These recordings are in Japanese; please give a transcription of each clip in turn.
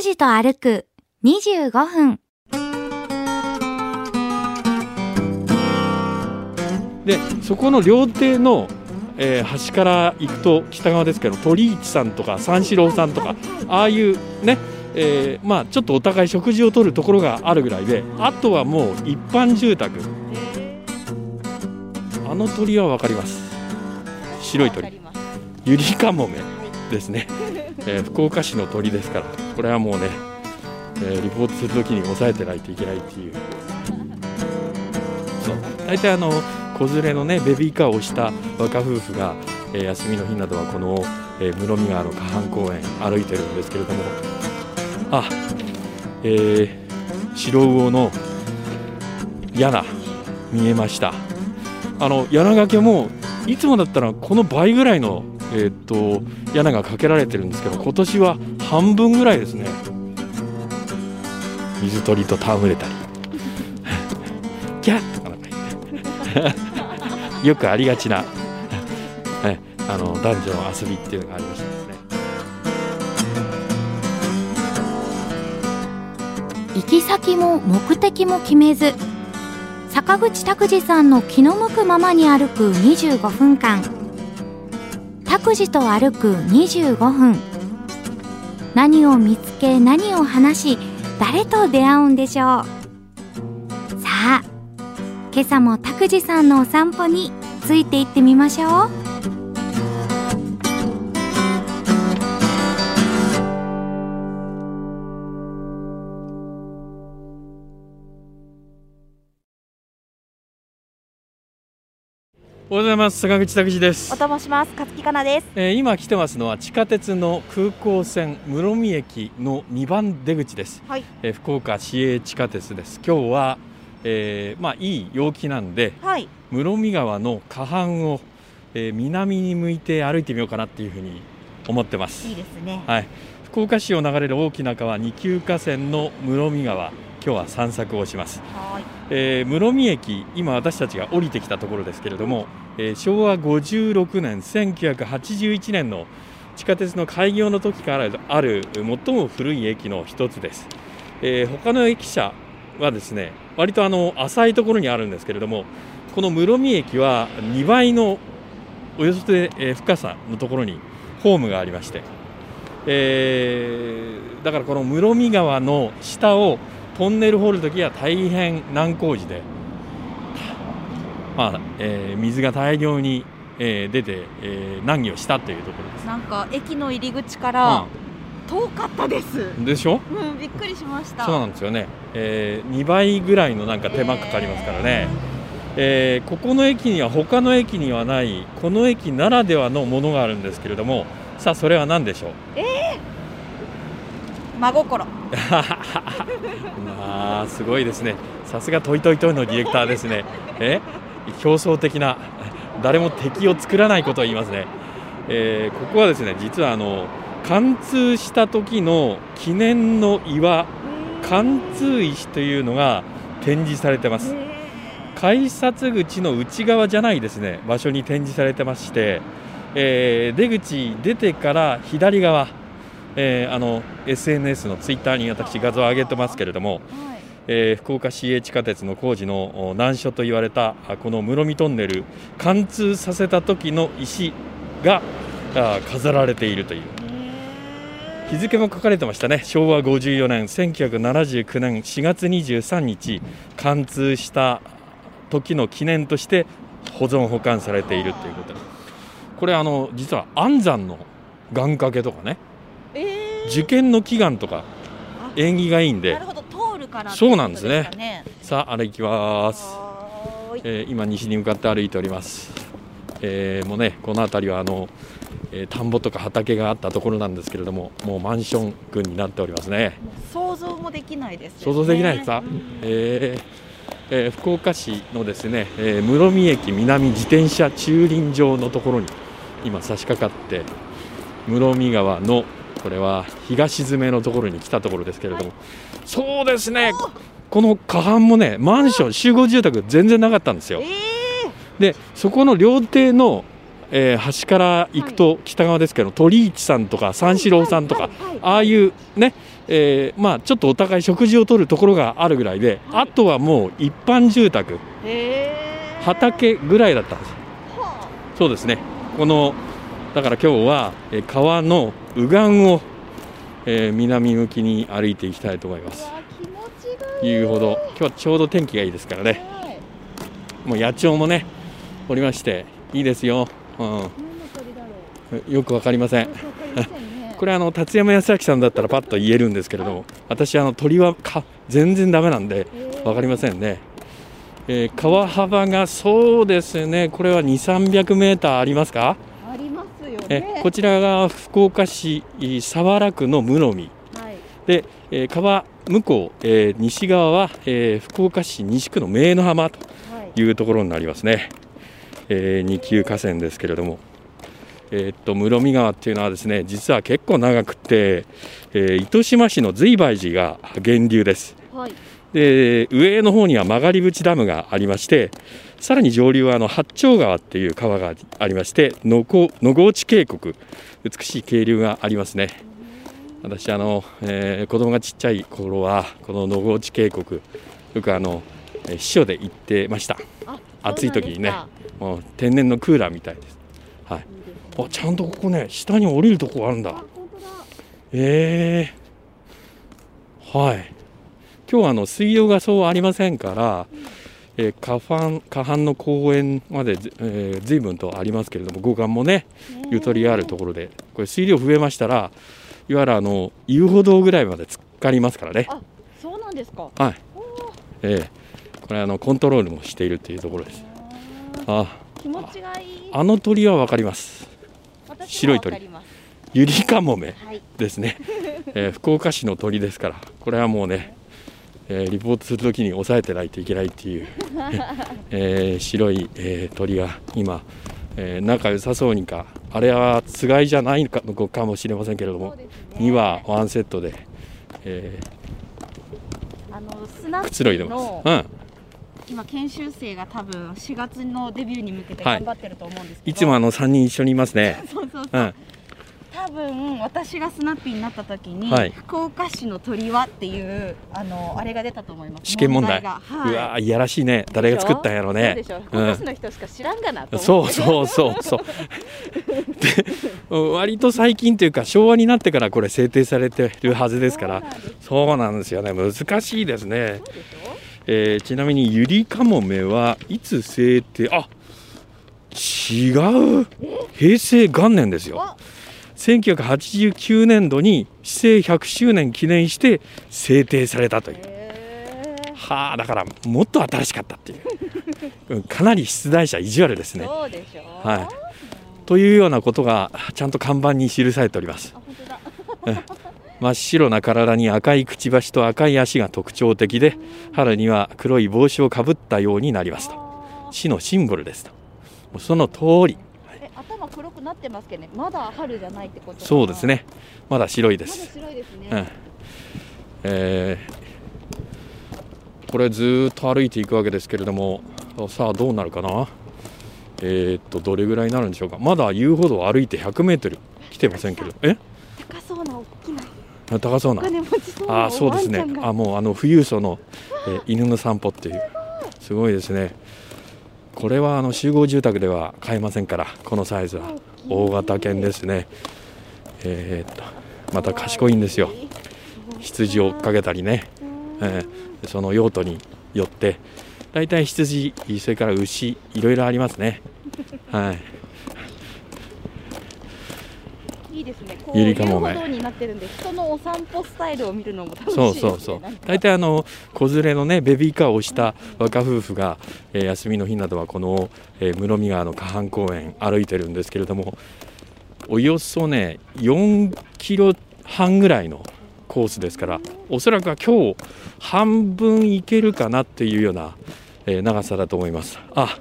拓司と歩く25分。でそこの料亭の、えー端から行くと北側ですけど鳥市さんとか三四郎さんとかああいうね、えーまあちょっとお互い食事をとるところがあるぐらいであとはもう一般住宅。あの鳥は分かります。白い鳥。ユリカモメですね、えー福岡市の鳥ですからこれはもうね、えーリポートするときに押さえてないといけないっていう。そう。大体あの子連れのねベビーカーを押した若夫婦が、えー休みの日などはこの、えー室見川の河畔公園歩いてるんですけれども。あえー白魚の柳見えました。あの柳掛けもいつもだったらこの倍ぐらいの、えーっと柳がかけられてるんですけど今年は半分ぐらいですね。水鳥と戯れたり。キャッ！とかなんか言って。よくありがちな、はい、あの男女の遊びっていうのがありましたですね。行き先も目的も決めず坂口拓司さんの気の向くままに歩く25分間。拓司と歩く25分。何を見つけ何を話し誰と出会うんでしょう。さあ今朝も拓司さんのお散歩についていってみましょう。おはようございます。坂口拓司です。お、と申します。勝木かなです。えー今来てますのは地下鉄の空港線室見駅の2番出口です、はい。えー福岡市営地下鉄です。今日は、えーまあいい陽気なんではい。室見川の河畔を、えー南に向いて歩いてみようかなっていうふうに思ってます。いいですね。はい、福岡市を流れる大きな川二級河川の室見川。今日は散策をします、はいえー室見駅今私たちが降りてきたところですけれども、えー昭和56年1981年の地下鉄の開業の時からある最も古い駅の一つです、えー他の駅舎はですね割とあの浅いところにあるんですけれどもこの室見駅は2倍のおよそで、深さのところにホームがありまして、えーだからこの室見川の下をトンネル掘るときは大変難工事で、まあえー水が大量に、えー出て、えー難儀をしたというところです。なんか駅の入り口から遠かったです。うんでしょ？うんびっくりしました。そうなんですよね、え2倍ぐらいのなんか手間かかりますからね、えーここの駅には他の駅にはないこの駅ならではのものがあるんですけれどもさあそれは何でしょう？真心 まあすごいですね。さすがトイトイトイのディレクターですね。え？競争的な誰も敵を作らないことを言いますね、えーここはですね実はあの貫通した時の記念の岩貫通石というのが展示されてます。改札口の内側じゃないですね。場所に展示されてまして、えー出口出てから左側、えーあの SNS のツイッターに私画像を上げてますけれども、はい。えー福岡市営地下鉄の工事のお難所と言われたあこの室見トンネル貫通させた時の石があ飾られているという。日付も書かれてましたね。昭和54年1979年4月23日貫通した時の記念として保存保管されているということで。これあの実は安山の願掛けとかねえー受験の祈願とかあ縁起がいいんで。なるほど。通るからそうなんですね。さあ歩きます、えー今西に向かって歩いております、えーもうねこの辺りはあの、えー田んぼとか畑があったところなんですけれどももうマンション群になっておりますね。想像もできないですよね。想像できないですか、えーえー福岡市のですね、えー室見駅南自転車駐輪場のところに今差し掛かって室見川のこれは東詰のところに来たところですけれども、そうですね。この河畔もねマンション集合住宅全然なかったんですよ。えー。でそこの料亭のえー橋から行くと北側ですけど、鳥市さんとか三四郎さんとか、ああいうね、えーまあちょっとお互い食事をとるところがあるぐらいで、あとはもう一般住宅畑ぐらいだったんです。はそうですね。このだから今日は、えー川の右岸を、えー南向きに歩いていきたいと思います。いうほど。今日はちょうど天気がいいですからね。はい。もう野鳥もねおりましていいですよ、うん、よくわかりません。これあの達山康明さんだったらパッと言えるんですけれども私あの鳥はか全然ダメなんでへー。わかりませんね、えー川幅がそうですね。これは2 3 0 0メーターありますか？えねこちらが福岡市早良区の室見。はい。で、えー川向こう、えー西側は、えー福岡市西区の明の浜とはい。いうところになりますね、えー二級河川ですけれども、えーっと室見川っていうのはですね実は結構長くて、えー糸島市の随梅寺が源流です。はいで上の方には曲がり淵ダムがありましてさらに上流はあの八丁川っていう川がありまして野河内渓谷美しい渓流がありますね。私あの、えー子供がちっちゃい頃はこの野河内渓谷よくあのえー秘書で行ってました。あ暑い時にねもう天然のクーラーみたいです。はい。あちゃんとここね下に降りるとこあるんだ。だ。ええはい今日はあの水量がそうありませんから、えー、河畔河畔の公園までず、えー、随分とありますけれども護岸もねゆとりがあるところでこれ水量増えましたらいわゆるあの遊歩道ぐらいまで浸かりますからね。あそうなんですか。はい。ええこれあのコントロールもしているというところです。あ気持ちがいい。あの鳥はわかります。私白い鳥。もわかります。ユリカモメはい。ですね、えー福岡市の鳥ですからこれはもうね、えーリポートするときに抑えてないといけないっていう、えー白い、えー鳥が今、えー仲良さそうにかあれはつがいじゃないのかのかもしれませんけれどもね。2羽ワンセットで、えあのくつろいでます。うん。今研修生が多分4月のデビューに向けてはい。頑張ってると思うんですけど、いつもあの3人一緒にいますね。そうそうそう、うん、多分私がスナッピーになった時に、はい。福岡市の鳥はっていうあのあれが出たと思います。試験問題。が。はい。うわーいやらしいね。誰が作ったんやろそうねでしょ。福岡市の人しか知らんがなう思って、そうそうそうで割と最近というか昭和になってからこれ制定されてるはずですから。そうなんですよね。難しいですね、えーちなみにユリカモメはいつ制定あ違う。平成元年ですよ1989年度に市政100周年記念して制定されたという。はあだからもっと新しかったっていう。うんかなり出題者意地悪ですね。はい。というようなことがちゃんと看板に記されております。真っ白な体に赤いくちばしと赤い足が特徴的で春には黒い帽子をかぶったようになりますと。市のシンボルですと。その通りくなってますけどね。まだ春じゃないってことそうですね。まだ白いでまだす、白いですね、うん。えーこれずーっと歩いていくわけですけれどもさあどうなるかな？えーっとどれぐらいになるんでしょうか？まだ遊歩道を歩いて100メートル来てませんけど。え？高そうな大きな。高そうな。あーそうですね。あもうあの富裕層の、えー犬の散歩っていう。すごいですねこれはあの集合住宅では買えませんからこのサイズは。大型犬ですね。えーっとまた賢いんですよ。羊を追っかけたりね、えーその用途によって大体羊それから牛いろいろありますね。はい。いいですね。こうゆりかもめになってるんで人のお散歩スタイルを見るのも楽しいね。そうそうそう。大体あの子連れのねベビーカーを押した若夫婦が、えー休みの日などはこの、えー室見川の河畔公園歩いてるんですけれどもおよそね4キロ半ぐらいのコースですからおそらくは今日半分行けるかなっていうような、えー長さだと思います。あ、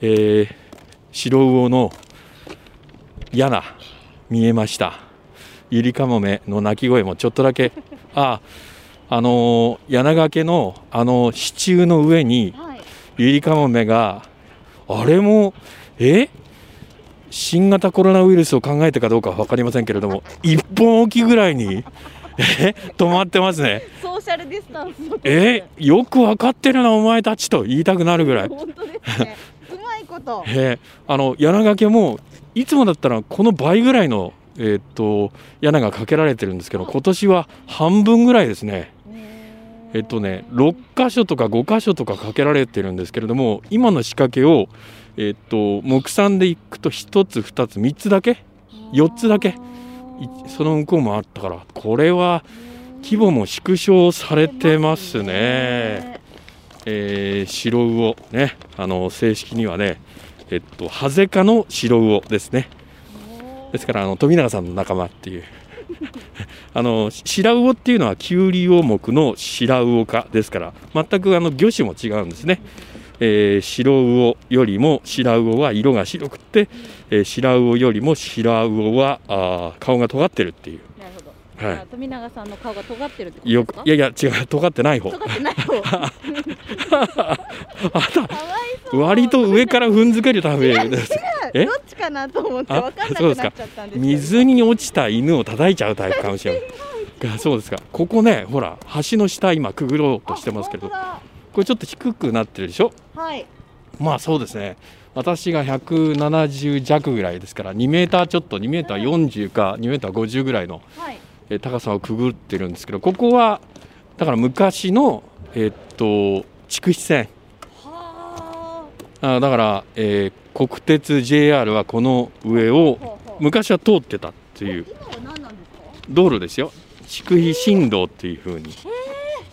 えー白魚の柳見えました。ゆりかもめの鳴き声もちょっとだけ。ああのー柳掛けのあの支柱の上にはい。ゆりかもめがあれもえ？新型コロナウイルスを考えてかどうかは分かりませんけれども1本おきぐらいにえ？止まってますね。ソーシャルディスタンスのえ？よく分かってるなお前たちと言いたくなるぐらい。本当ですね。うまいこと。え？あの柳掛けもいつもだったらこの倍ぐらいの、えーっと屋根がかけられてるんですけど今年は半分ぐらいですね。えっとね6箇所とか5箇所とかかけられてるんですけれども今の仕掛けを、えっと木産でいくと1つ2つ3つだけ4つだけいその向こうもあったからこれは規模も縮小されてますね。えー白魚ねあの正式にはねえっとハゼ科の白魚ですね。ですからあの富永さんの仲間っていう。あの白魚っていうのはキュウリウオ目の白魚科ですから全くあの魚種も違うんですね、えー白魚よりも白魚は色が白くって、えー白魚よりも白魚はあー顔が尖ってるっていう。なるほど。はい。富永さんの顔が尖ってるってことよですか？くいやいや違う尖ってない方。尖ってない方 割と上から踏んづけるためですえ？どっちかなと思ってあ分かんなそうですかくなっちゃったんです水に落ちた犬を叩いちゃうタイプかもしれない。が そうですか。ここねほら橋の下今くぐろうとしてますけど。あこれちょっと低くなってるでしょ？はい。まあそうですね。私が170弱ぐらいですから2メーターちょっと2メーター40か2メーター50ぐらいの高さをくぐってるんですけどここはだから昔のえーっと筑肥線。はあ。だから、えー国鉄 JR はこの上を昔は通ってたっていう。道路ですよ。筑肥新道っていう風に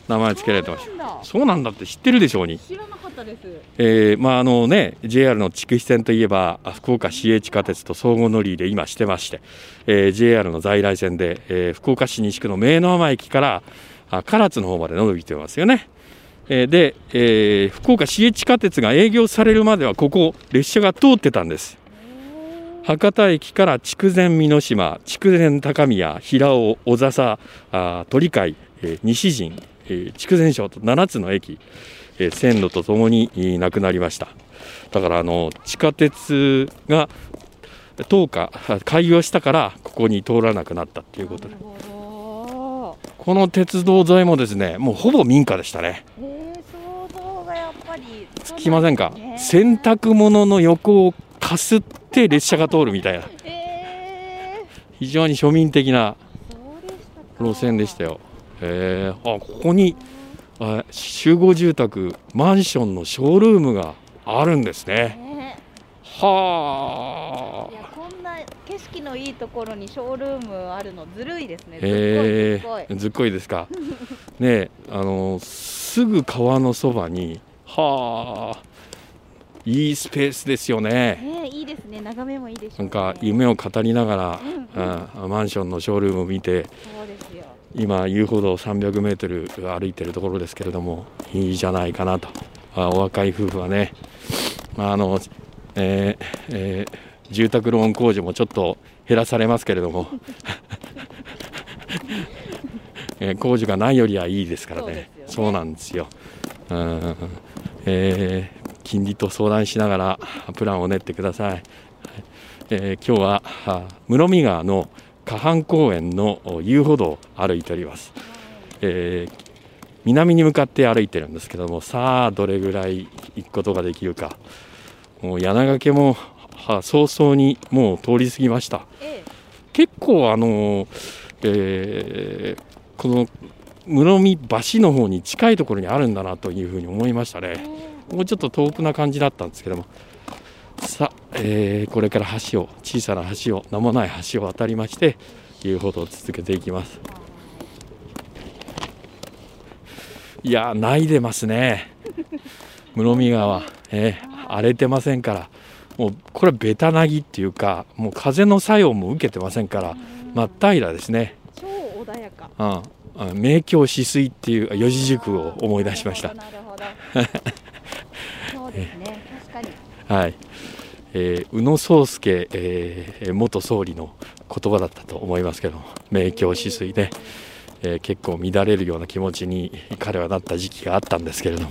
名前付けられてました。そうなんだ。って知ってるでしょうに、知らなかったです。えーまああのね JR の筑肥線といえばあ福岡市営地下鉄と相互乗り入れ今してまして、えー JR の在来線で、えー福岡市西区の明の浜駅からあ唐津の方まで伸びてますよね。えーで、えー福岡市営地下鉄が営業されるまではここ列車が通ってたんです。博多駅から筑前美濃島、筑前高宮、平尾、小笹、あー鳥海、えー西陣、えー筑前省と7つの駅、えー線路とともにえーなくなりました。だからあの地下鉄が10日あ開業したからここに通らなくなったっていうことでこの鉄道沿いもですねもうほぼ民家でしたねぱりつきませんか？ね洗濯物の横をかすって列車が通るみたいなえ非常に庶民的な路線でしたよ。えー、あここにあ集合住宅マンションのショールームがあるんですね。ねはいやこんな景色のいいところにショールームあるのずるいですね。あ。えー、ずっこいですか？ねえあのすぐ川のそばにはあ。いいスペースですよね。ねいいですね。眺めもいいでしょう、ね。なんか夢を語りながら、うんうん。マンションのショールームを見てそうですよ。今遊歩道300メートル歩いてるところですけれどもいいじゃないかなと。あお若い夫婦はね。あの、えーえー住宅ローン控除もちょっと減らされますけれども、えー控除がないよりはいいですからね。そうね。そうなんですよ、うんえー金利と相談しながらプランを練ってください、えー今日はあ室見川の河畔公園のお遊歩道を歩いております、えー南に向かって歩いてるんですけどもさあどれぐらい行くことができるか。もう柳掛けもは早々にもう通り過ぎました。え結構あの、えーこの室見橋の方に近いところにあるんだなというふうに思いましたえねもうちょっと遠くな感じだったんですけども。さあ、えーこれから橋を小さな橋を名もない橋を渡りまして遊歩道を続けていきます。いやーないでますね。室見川、えー荒れてませんから。もうこれベタなぎっていうかもう風の作用も受けてませんから真っ平らですね、超穏やか。うん、あ明鏡止水っていう四字熟語を思い出しました そうですね。確かに。はい、えー宇野宗介、えー元総理の言葉だったと思いますけども明鏡止水で、えー結構乱れるような気持ちに彼はなった時期があったんですけれども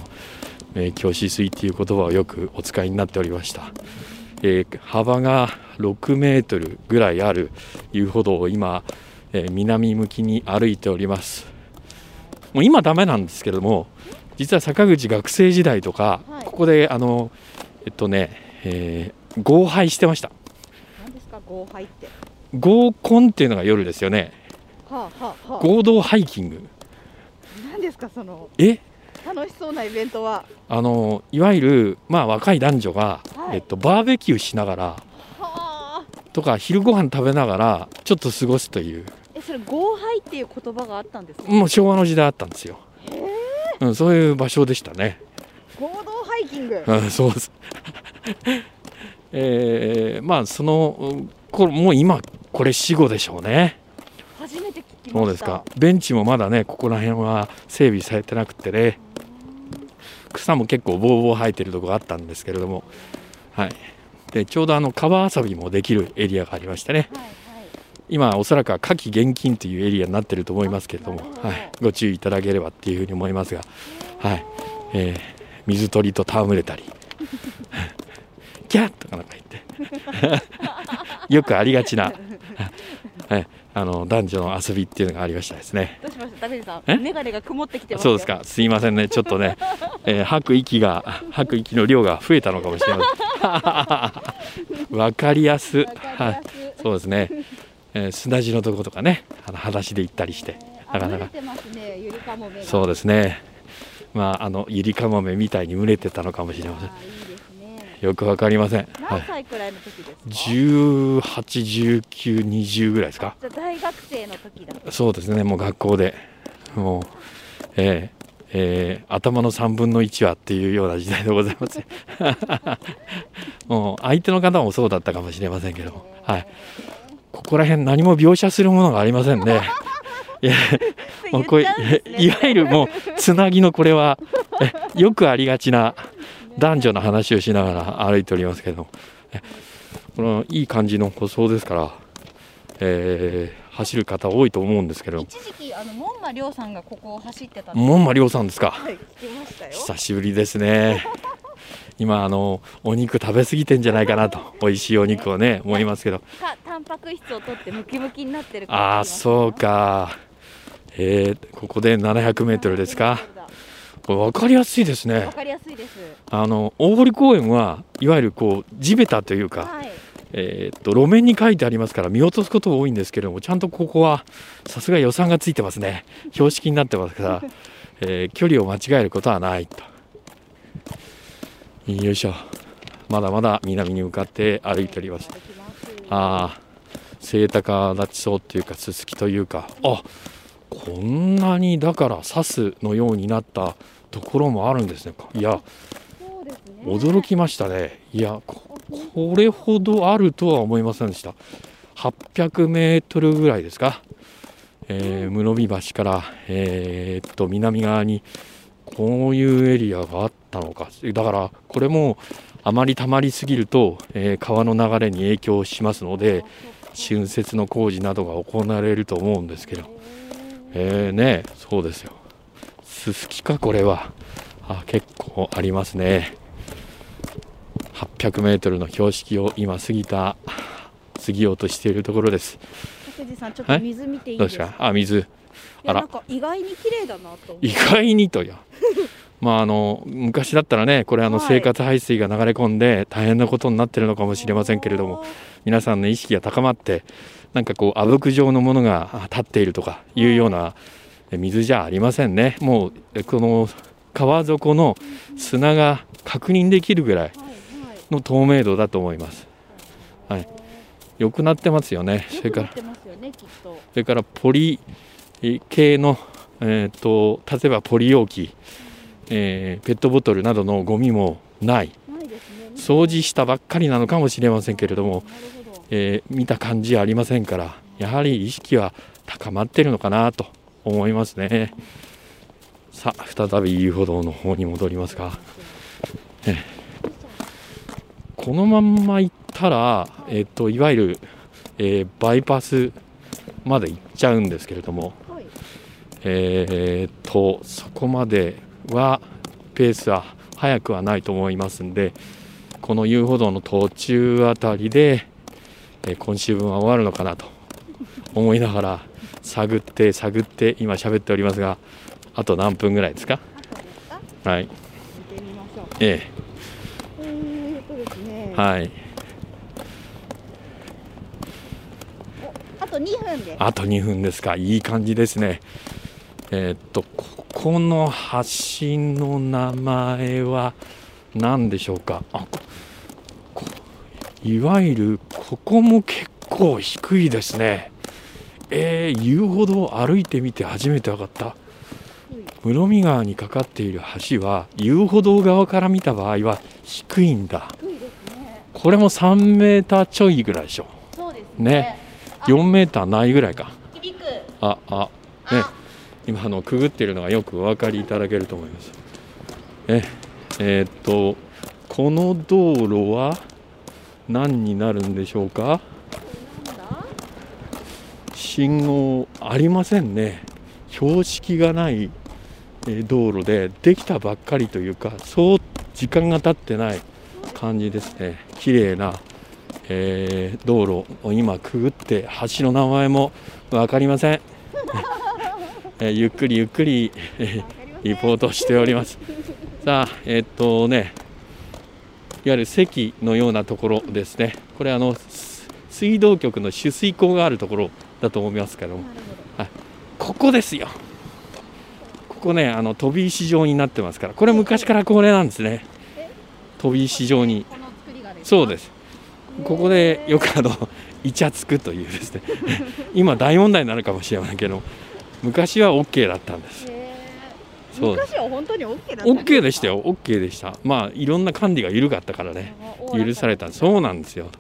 明鏡止水っていう言葉をよくお使いになっておりました、えー幅が6メートルぐらいある遊歩道を今、えー南向きに歩いております。もう今ダメなんですけれども実は坂口学生時代とか、はい。ここであのえっとね、えー合拝してました。何ですか合杯って？合コンっていうのが夜ですよね。はあはあは合同ハイキング。あ何ですかそのえ？楽しそうなイベントは。あのいわゆる、まあ、若い男女が、はい。えっと、バーベキューしながらはあ。とか昼ご飯食べながらちょっと過ごすというえそれ合杯っていう言葉があったんですかもう昭和の時代あったんですよ、うん、そういう場所でしたね、合同ハイキング。うん、そうです。えーまあそのうんこれもう今これ死後でしょうね。初めて聞きました。そうですか。ベンチもまだねここら辺は整備されてなくてね。草も結構ボーボー生えてるとこがあったんですけれども。はい。でちょうどあの川遊びもできるエリアがありましてね。はいはい今おそらくは夏季厳禁というエリアになってると思いますけれどもはい、ご注意いただければっていうふうに思いますがはい、えー水鳥と戯れたり キャッとかなんか言って。よくありがちな、はい、あの男女の遊びっていうのがありましたですね。どうしました？ダビデさえんメガネが曇ってきてますよ。そうですか。すいませんね。ちょっとね、えー吐く息が吐く息の量が増えたのかもしれません。わかりやす。はい。そうですね、えー砂地のとことかねあの裸足で行ったりしてなかなか。そうですね。まああのゆりかもめみたいに群れてたのかもしれません。よくわかりません、はい、何歳くらいの時ですか、181920ぐらいですか？じゃあ大学生の時だ。そうですね。もう学校で。もうえーえー頭の3分の1はっていうような時代でございます。もう相手の方もそうだったかもしれませんけども。はいここら辺何も描写するものがありませんね。いやもうこれいわゆるもうつなぎのこれはえよくありがちな男女の話をしながら歩いておりますけども。えこのいい感じの舗装ですから、えー走る方多いと思うんですけど一時期あの門馬亮さんがここを走ってた門馬亮さんですか。はい聞きましたよ。久しぶりですね今あのお肉食べ過ぎてんじゃないかなと。美味しいお肉をね思いますけど。かタンパク質を取ってムキムキになってるああそうか。えー、ここで700メートルですか？これ分かりやすいですね。わかりやすいです。あの大堀公園はいわゆるこう地べたというか、はい。えーっと路面に書いてありますから見落とすことが多いんですけれどもちゃんとここはさすが予算がついてますね。標識になってますから、えー距離を間違えることはないとよいしょ。まだまだ南に向かって歩いております。歩きますああ清高立ちそうっていうかすすきというか。あこんなにだから刺すのようになったところもあるんですね。いやね驚きましたね。いやここれほどあるとは思いませんでした。800メートルぐらいですか、えー室見橋から、えーっと南側にこういうエリアがあったのか。だからこれもあまり溜まりすぎると、えー川の流れに影響しますので春節の工事などが行われると思うんですけど。えー、ねそうですよ。すすきかこれは。あ結構ありますね。800メートルの標識を今過ぎた過ぎようとしているところです。さんちょっと水見ていいですすかあ水あら。なんか意外に綺麗だなと意外にとや。まああの昔だったらねこれあのはい。生活排水が流れ込んで大変なことになってるのかもしれませんけれども皆さんの意識が高まってなんかこうあぶく状のものがあ立っているとかいうようなえ水じゃありませんね。もうえこの川底の砂が確認できるぐらいの透明度だと思います。はい。良くなってますよね。それからそれからポリ系の、えー、と例えばポリ容器、えーペットボトルなどのゴミもない。掃除したばっかりなのかもしれませんけれども、えー見た感じありませんからやはり意識は高まってるのかなと思いますね。さあ再び遊歩道の方に戻りますが、ええ。このまんま行ったら、えー、といわゆる、えーバイパスまで行っちゃうんですけれども、はいえー、とそこまではペースは速くはないと思いますんでこの遊歩道の途中あたりで、えー今週分は終わるのかなと思いながら探って探って今喋っておりますがあと何分ぐらいですか？はい。ええ。ーっとですね。えはい。あと2分で。すあと2分ですか。いい感じですねえーっとここの橋の名前は何でしょうか？あいわゆるここも結構低いですね。えー、遊歩道を歩いてみて初めて分かった。室見川にかかっている橋は遊歩道側から見た場合は低いんだ。ねこれも3メーターちょいぐらいでしょ。そうですね。あ4メーターないぐらいか。ああね今あのくぐっているのがよくお分かりいただけると思います。ええーっとこの道路は何になるんでしょうか？信号ありませんね。標識がないえ道路でできたばっかりというかそう時間が経ってない感じですね。綺麗な、えー道路を今くぐって橋の名前も分かりません、えーゆっくりゆっくり、えーリポートしております。さあえーっとねいわゆる席のようなところですね。これあのす水道局の取水口があるところだと思いますけども。なるほど。ここですよ。ここねあの飛び石状になってますから。これ昔からこれなんですね。飛び石状に。そうです。ここでよくあのイチャつくというですね。今大問題になるかもしれませんけど昔は OK だったんです。昔は本当に OK だった OK でしたよ。OK でした。まあいろんな管理が緩かったからね。許されたそうなんですよ。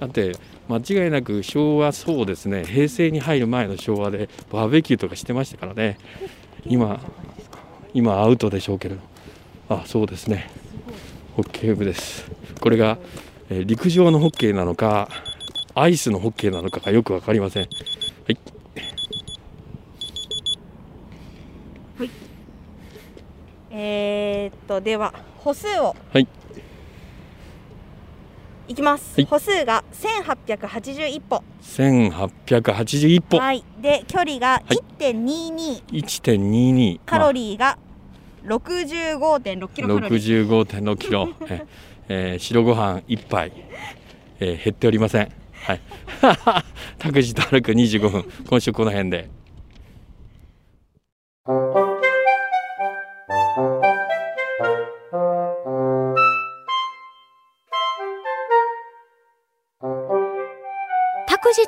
だって間違いなく昭和そうですね。平成に入る前の昭和でバーベキューとかしてましたからね。今今アウトでしょうけれど。あそうですね。ホッケー部です。これが、えー陸上のホッケーなのかアイスのホッケーなのかがよく分かりません。はいえー、っとでは歩数を。はい。いきます、はい。歩数が1881歩。1881歩。はい。で距離がはい。1.22、1.22カロリーが65.6キロカロリー。65.6キロ、ええー白ご飯一杯、えー減っておりません。はい。拓司と歩く25分、今週この辺で。